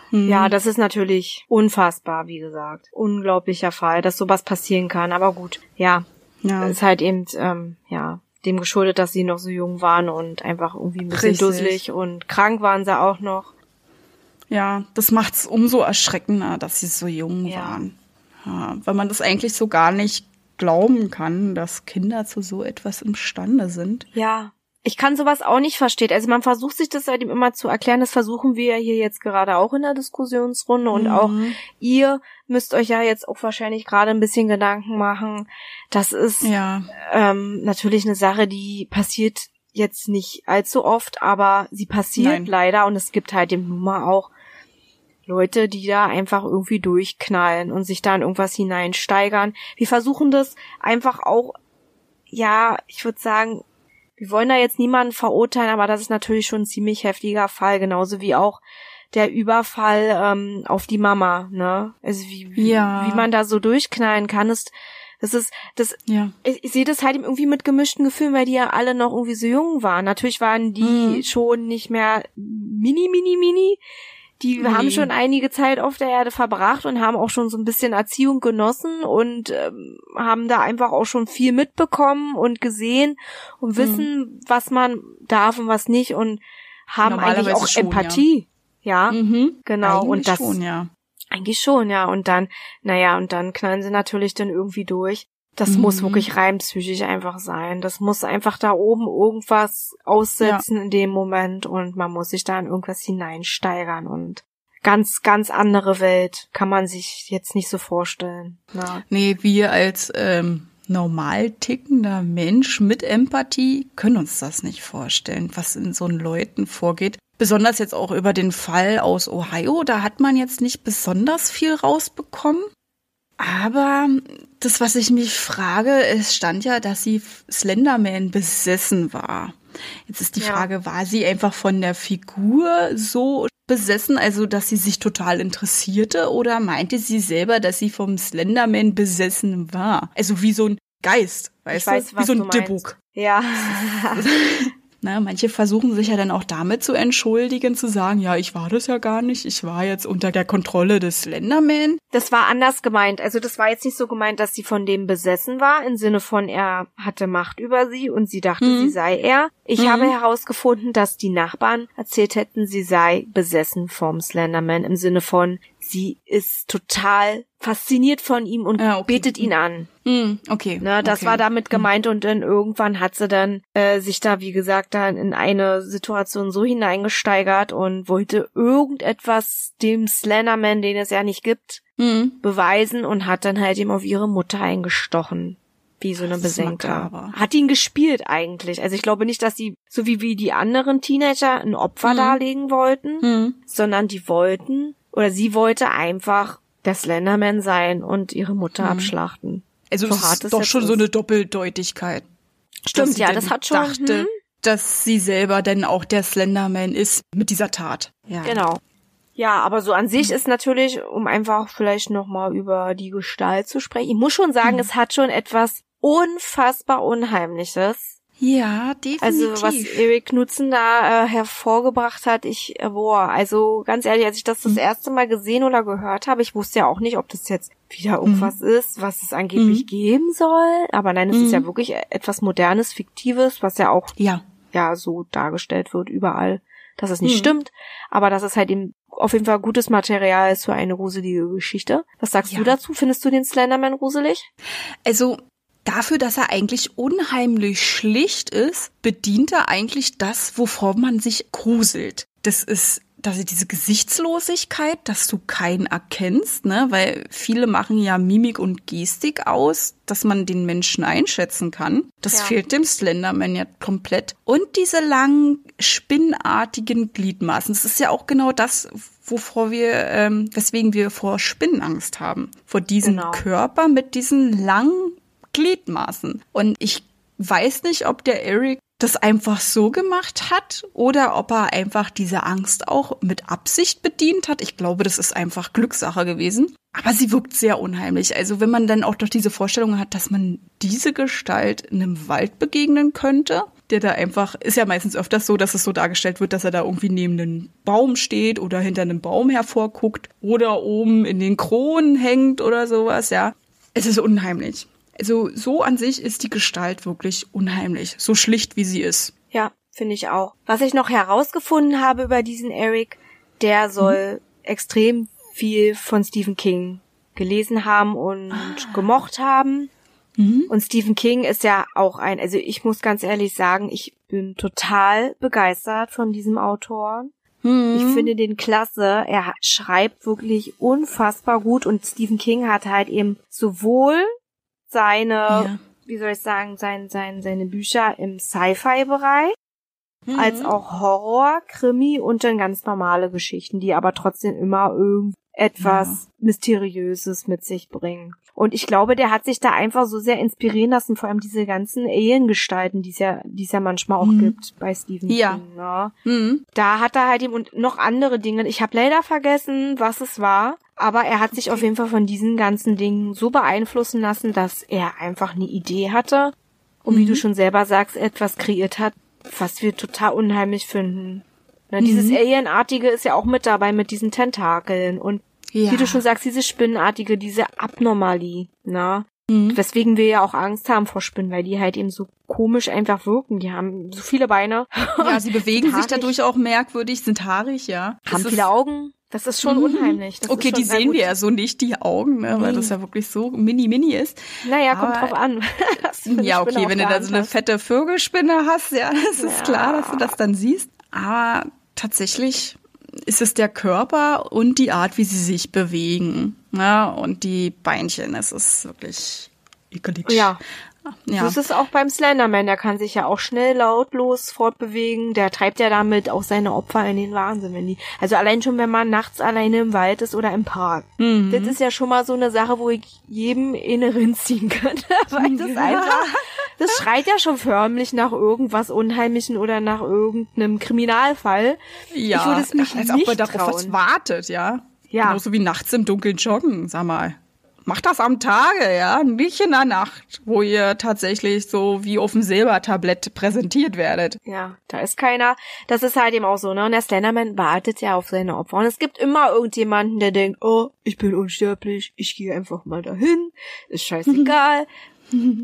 Hm. Ja, das ist natürlich unfassbar, wie gesagt. Unglaublicher Fall, dass sowas passieren kann. Aber gut, ja, ja. ist halt eben, ähm, ja, dem geschuldet, dass sie noch so jung waren und einfach irgendwie ein bisschen Richtig. dusselig und krank waren sie auch noch. Ja, das macht's umso erschreckender, dass sie so jung Ja. waren. Ja, weil man das eigentlich so gar nicht glauben kann, dass Kinder zu so etwas imstande sind. Ja. Ich kann sowas auch nicht verstehen. Also man versucht sich das seitdem immer zu erklären. Das versuchen wir ja hier jetzt gerade auch in der Diskussionsrunde. Und Mhm. auch ihr müsst euch ja jetzt auch wahrscheinlich gerade ein bisschen Gedanken machen. Das ist Ja, ähm, natürlich eine Sache, die passiert jetzt nicht allzu oft, aber sie passiert Nein. leider. Und es gibt halt im Nummer auch Leute, die da einfach irgendwie durchknallen und sich da in irgendwas hineinsteigern. Wir versuchen das einfach auch, ja, ich würde sagen, wir wollen da jetzt niemanden verurteilen, aber das ist natürlich schon ein ziemlich heftiger Fall, genauso wie auch der Überfall ähm, auf die Mama, ne? Also wie, wie, Ja. wie man da so durchknallen kann, ist, das ist, das, ja, ich, ich sehe das halt irgendwie mit gemischten Gefühlen, weil die ja alle noch irgendwie so jung waren. Natürlich waren die Mhm. schon nicht mehr mini, mini, mini. Die Nee. haben schon einige Zeit auf der Erde verbracht und haben auch schon so ein bisschen Erziehung genossen und ähm, haben da einfach auch schon viel mitbekommen und gesehen und Mhm. wissen, was man darf und was nicht und haben eigentlich auch schon, Empathie. Ja, Mhm. genau. Eigentlich und das schon, ja. eigentlich schon, ja. Und dann, naja, und dann knallen sie natürlich dann irgendwie durch. Das Mhm. muss wirklich rein psychisch einfach sein. Das muss einfach da oben irgendwas aussetzen in dem Moment und man muss sich da in irgendwas hineinsteigern und ganz, ganz andere Welt kann man sich jetzt nicht so vorstellen. Ja. Nee, wir als ähm, normal tickender Mensch mit Empathie können uns das nicht vorstellen, was in so Leuten vorgeht. Besonders jetzt auch über den Fall aus Ohio, da hat man jetzt nicht besonders viel rausbekommen. Aber das, was ich mich frage, es stand ja, dass sie Slenderman besessen war. Jetzt ist die Ja. Frage, war sie einfach von der Figur so besessen, also dass sie sich total interessierte, oder meinte sie selber, dass sie vom Slenderman besessen war? Also wie so ein Geist, weißt Ich weiß, du? Wie was so ein. Dibbuk. Ja. [LAUGHS] [LAUGHS] Na, manche versuchen sich ja dann auch damit zu entschuldigen, zu sagen, ja, ich war das ja gar nicht, ich war jetzt unter der Kontrolle des Slenderman. Das war anders gemeint. Also das war jetzt nicht so gemeint, dass sie von dem besessen war, im Sinne von er hatte Macht über sie und sie dachte, Mhm. sie sei er. Ich Mhm. habe herausgefunden, dass die Nachbarn erzählt hätten, sie sei besessen vom Slenderman, im Sinne von sie ist total fasziniert von ihm und Ja, okay. betet ihn an. Hm, okay. Ne, das okay. war damit gemeint und dann irgendwann hat sie dann äh, sich da, wie gesagt, dann in eine Situation so hineingesteigert und wollte irgendetwas dem Slenderman, den es ja nicht gibt, Hm. beweisen und hat dann halt ihm auf ihre Mutter eingestochen. Wie so eine Besenkte. makaber. Hat ihn gespielt eigentlich. Also ich glaube nicht, dass sie, so wie, wie die anderen Teenager, ein Opfer Mhm. darlegen wollten, Hm. sondern die wollten, oder sie wollte einfach der Slenderman sein und ihre Mutter Mhm. abschlachten. Also So es ist es doch schon so ist. eine Doppeldeutigkeit. Stimmt, ja, das hat schon. dachte, hm, dass sie selber denn auch der Slenderman ist mit dieser Tat. Ja. Genau. Ja, aber so an sich ist natürlich, um einfach vielleicht nochmal über die Gestalt zu sprechen, ich muss schon sagen, Mhm. es hat schon etwas unfassbar Unheimliches. Ja, definitiv. Also was Erik Knutzen da äh, hervorgebracht hat, ich, äh, boah, also ganz ehrlich, als ich das das Mhm. erste Mal gesehen oder gehört habe, ich wusste ja auch nicht, ob das jetzt wieder irgendwas ist, was es angeblich Mhm. geben soll. Aber nein, es ist Mhm. ja wirklich etwas Modernes, Fiktives, was ja auch ja. ja so dargestellt wird überall, dass es nicht Mhm. stimmt, aber dass es halt eben auf jeden Fall gutes Material ist für eine gruselige Geschichte. Was sagst Ja. du dazu? Findest du den Slenderman gruselig? Also dafür, dass er eigentlich unheimlich schlicht ist, bedient er eigentlich das, wovor man sich gruselt. Das ist dass diese Gesichtslosigkeit, dass du keinen erkennst, ne, weil viele machen ja Mimik und Gestik aus, dass man den Menschen einschätzen kann. Das Ja. fehlt dem Slenderman ja komplett. Und diese langen, spinnartigen Gliedmaßen. Das ist ja auch genau das, wovor wir, ähm, weswegen wir vor Spinnenangst haben. Vor diesem Genau. Körper mit diesen langen Gliedmaßen. Und ich weiß nicht, ob der Eric das einfach so gemacht hat oder ob er einfach diese Angst auch mit Absicht bedient hat. Ich glaube, das ist einfach Glückssache gewesen. Aber sie wirkt sehr unheimlich. Also wenn man dann auch doch diese Vorstellung hat, dass man diese Gestalt in einem Wald begegnen könnte, der da einfach, ist ja meistens öfters so, dass es so dargestellt wird, dass er da irgendwie neben einem Baum steht oder hinter einem Baum hervorguckt oder oben in den Kronen hängt oder sowas, ja. Es ist unheimlich. Also so an sich ist die Gestalt wirklich unheimlich, so schlicht wie sie ist. Ja, finde ich auch. Was ich noch herausgefunden habe über diesen Eric, der soll extrem viel von Stephen King gelesen haben und gemocht haben. Mhm. Und Stephen King ist ja auch ein, also ich muss ganz ehrlich sagen, ich bin total begeistert von diesem Autor. Mhm. Ich finde den klasse. Er schreibt wirklich unfassbar gut und Stephen King hat halt eben sowohl seine, Ja. wie soll ich sagen, sein, sein, seine Bücher im Sci-Fi-Bereich Mhm. als auch Horror, Krimi und dann ganz normale Geschichten, die aber trotzdem immer irgendetwas Mysteriöses mit sich bringen. Und ich glaube, der hat sich da einfach so sehr inspirieren lassen, vor allem diese ganzen Alien-Gestalten, die es ja, die es ja manchmal auch Mhm. gibt bei Stephen Ja. King. Ne? Mhm. Da hat er halt eben und noch andere Dinge. Ich habe leider vergessen, was es war, aber er hat sich auf jeden Fall von diesen ganzen Dingen so beeinflussen lassen, dass er einfach eine Idee hatte und wie Mhm. du schon selber sagst, etwas kreiert hat, was wir total unheimlich finden. Na, dieses Alienartige ist ja auch mit dabei mit diesen Tentakeln und Ja. wie du schon sagst, diese Spinnenartige, diese Abnormalie, na. Weswegen wir ja auch Angst haben vor Spinnen, weil die halt eben so komisch einfach wirken. Die haben so viele Beine, Ja, sie [LAUGHS] bewegen sich dadurch auch merkwürdig, sind haarig, ja. haben Das ist- viele Augen. Das ist schon unheimlich. Das okay, ist die schon, na sehen gut. wir ja so nicht, die Augen, ne, weil Nee. das ja wirklich so mini-mini ist. Naja, kommt Aber- drauf an. [LAUGHS] Ja, okay, wenn du da so eine fette Vögelspinne hast, ja, [LAUGHS] das ist Ja. klar, dass du das dann siehst. Aber tatsächlich ist es der Körper und die Art, wie sie sich bewegen. Ja, und die Beinchen, es ist wirklich ekelig. Ja. Ja. Das ist auch beim Slenderman, der kann sich ja auch schnell lautlos fortbewegen. Der treibt ja damit auch seine Opfer in den Wahnsinn, wenn die. Also allein schon, wenn man nachts alleine im Wald ist oder im Park. Mhm. Das ist ja schon mal so eine Sache, wo ich jedem Inneren [LAUGHS] ziehen könnte. [LAUGHS] Weil das einfach, das schreit ja schon förmlich nach irgendwas Unheimlichen oder nach irgendeinem Kriminalfall. ja, ich würde es mich als nicht ob man darauf was wartet, ja. Ja. Genauso wie nachts im Dunkeln joggen, sag mal. Macht das am Tage, ja, nicht in der Nacht, wo ihr tatsächlich so wie auf dem Silbertablett präsentiert werdet. Ja, da ist keiner. Das ist halt eben auch so, ne? Und der Slenderman wartet ja auf seine Opfer. Und es gibt immer irgendjemanden, der denkt, oh, ich bin unsterblich, ich gehe einfach mal dahin, ist [LAUGHS] scheißegal.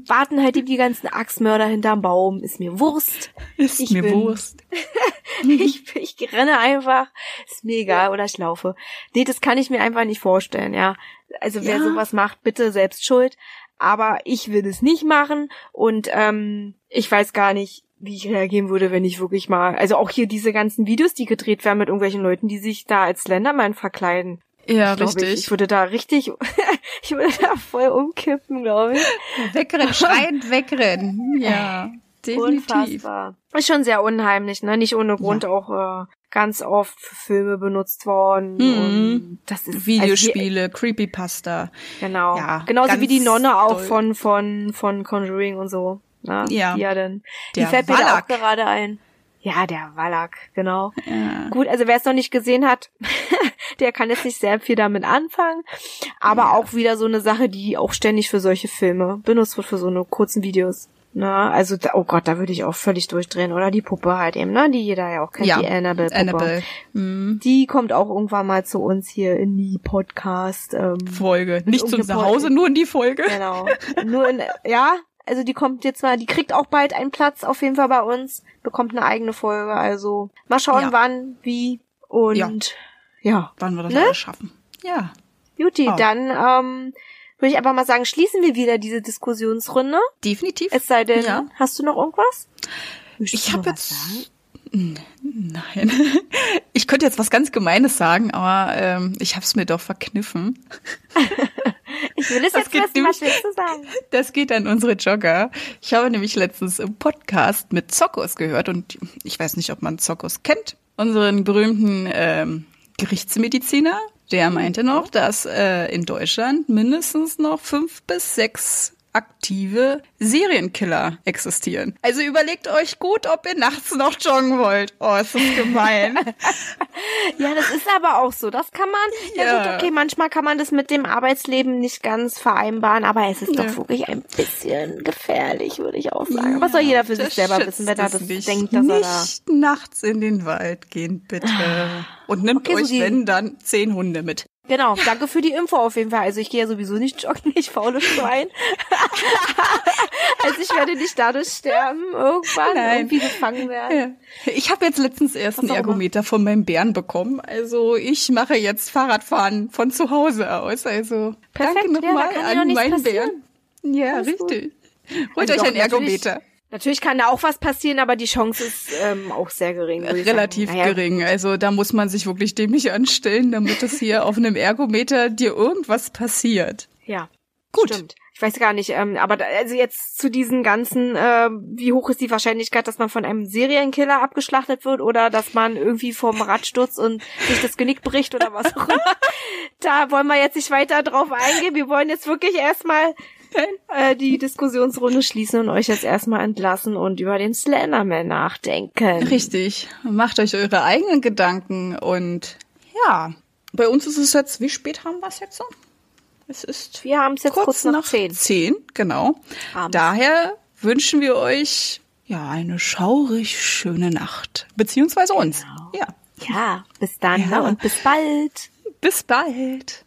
Warten halt eben die ganzen Axtmörder hinterm Baum, ist mir Wurst. Ist Ich mir bin- Wurst. [LAUGHS] Ich, ich renne einfach, ist mir egal, oder ich laufe. Nee, das kann ich mir einfach nicht vorstellen, ja. Also wer Ja. sowas macht, bitte selbst schuld. Aber ich will es nicht machen und ähm, ich weiß gar nicht, wie ich reagieren würde, wenn ich wirklich mal, also auch hier diese ganzen Videos, die gedreht werden mit irgendwelchen Leuten, die sich da als Slenderman verkleiden. Ja, Glaub richtig. Ich, ich würde da richtig, [LAUGHS] ich würde da voll umkippen, glaube ich. Wegrennen, schreiend [LAUGHS] wegrennen. Ja, definitiv. Unfassbar. Ist schon sehr unheimlich, ne? Nicht ohne Grund auch äh, ganz oft für Filme benutzt worden. Mhm. Das ist Videospiele, Creepypasta. Also die, genau. Ja, Genauso wie die Nonne auch doll. von von von Conjuring und so. Ne? Ja. Die ja dann. Die Der fällt mir da auch gerade ein. Ja, der Wallach, genau. Ja. Gut, also wer es noch nicht gesehen hat, [LAUGHS] der kann jetzt nicht sehr viel damit anfangen. Aber auch wieder so eine Sache, die auch ständig für solche Filme benutzt wird, für so eine kurzen Videos. Na, also, da, oh Gott, da würde ich auch völlig durchdrehen. Oder die Puppe halt eben, ne? Die jeder ja auch kennt, Ja, die Annabelle-Puppe. Annabelle. Mhm. Die kommt auch irgendwann mal zu uns hier in die Podcast. Ähm, Folge. Nicht zu Hause, nur in die Folge. Genau. Nur in, ja, also die kommt jetzt mal, die kriegt auch bald einen Platz auf jeden Fall bei uns, bekommt eine eigene Folge. Also mal schauen, Ja. wann, wie und Ja. ja. Wann wir das Ne? alles schaffen. Ja. Juti, Oh. dann ähm, würde ich einfach mal sagen, schließen wir wieder diese Diskussionsrunde. Definitiv. Es sei denn, Ja. hast du noch irgendwas? Möchtest Ich habe jetzt. Nein. [LAUGHS] Ich könnte jetzt was ganz Gemeines sagen, aber ähm, ich habe es mir doch verkniffen. [LAUGHS] Ich will es Das jetzt wissen, was nämlich- willst du sagen? Das geht an unsere Jogger. Ich habe nämlich letztens im Podcast mit Zokos gehört und ich weiß nicht, ob man Zokos kennt. Unseren berühmten ähm, Gerichtsmediziner, der meinte noch, dass äh, in Deutschland mindestens noch fünf bis sechs aktive Serienkiller existieren. Also überlegt euch gut, ob ihr nachts noch joggen wollt. Oh, ist das gemein. [LAUGHS] Ja, das ist aber auch so. Das kann man, ja, Ja. gut, okay, manchmal kann man das mit dem Arbeitsleben nicht ganz vereinbaren, aber es ist Ja. doch wirklich ein bisschen gefährlich, würde ich auch sagen. aber soll jeder für sich selber wissen, wenn er das nicht. denkt, dass er da. Nicht nachts in den Wald gehen, bitte. Und nimmt Okay, euch, Susi. wenn, dann zehn Hunde mit. Genau, danke für die Info auf jeden Fall. Also ich gehe ja sowieso nicht joggen, ich faule Schwein. [LAUGHS] also ich werde nicht dadurch sterben, irgendwann Nein. irgendwie gefangen werden. Ja. Ich habe jetzt letztens erst einen immer. Ergometer von meinem Bären bekommen. Also ich mache jetzt Fahrradfahren von zu Hause aus. Also Perfekt, danke ja, da nochmal doch an meinen passieren. Bären. Ja, Alles gut. richtig. Holt Also euch einen Ergometer. Natürlich kann da auch was passieren, aber die Chance ist ähm, auch sehr gering. Relativ. Naja, gering. Also da muss man sich wirklich dämlich anstellen, damit es hier auf einem Ergometer dir irgendwas passiert. Ja, Gut. Stimmt. Ich weiß gar nicht, ähm, aber da, also jetzt zu diesen ganzen, äh, wie hoch ist die Wahrscheinlichkeit, dass man von einem Serienkiller abgeschlachtet wird oder dass man irgendwie vom Rad stürzt und sich das Genick bricht oder was auch immer. [LAUGHS] da wollen wir jetzt nicht weiter drauf eingehen. Wir wollen jetzt wirklich erstmal äh, die Diskussionsrunde schließen und euch jetzt erstmal entlassen und über den Slenderman nachdenken. Richtig. Macht euch eure eigenen Gedanken und ja, bei uns ist es jetzt, wie spät haben wir es jetzt so? Es ist Wir haben es jetzt kurz, nach zehn. Zehn, genau. Abends. Daher wünschen wir euch ja eine schaurig schöne Nacht. Beziehungsweise uns. Genau. Ja. Ja, bis dann Ja. ne? und bis bald. Bis bald.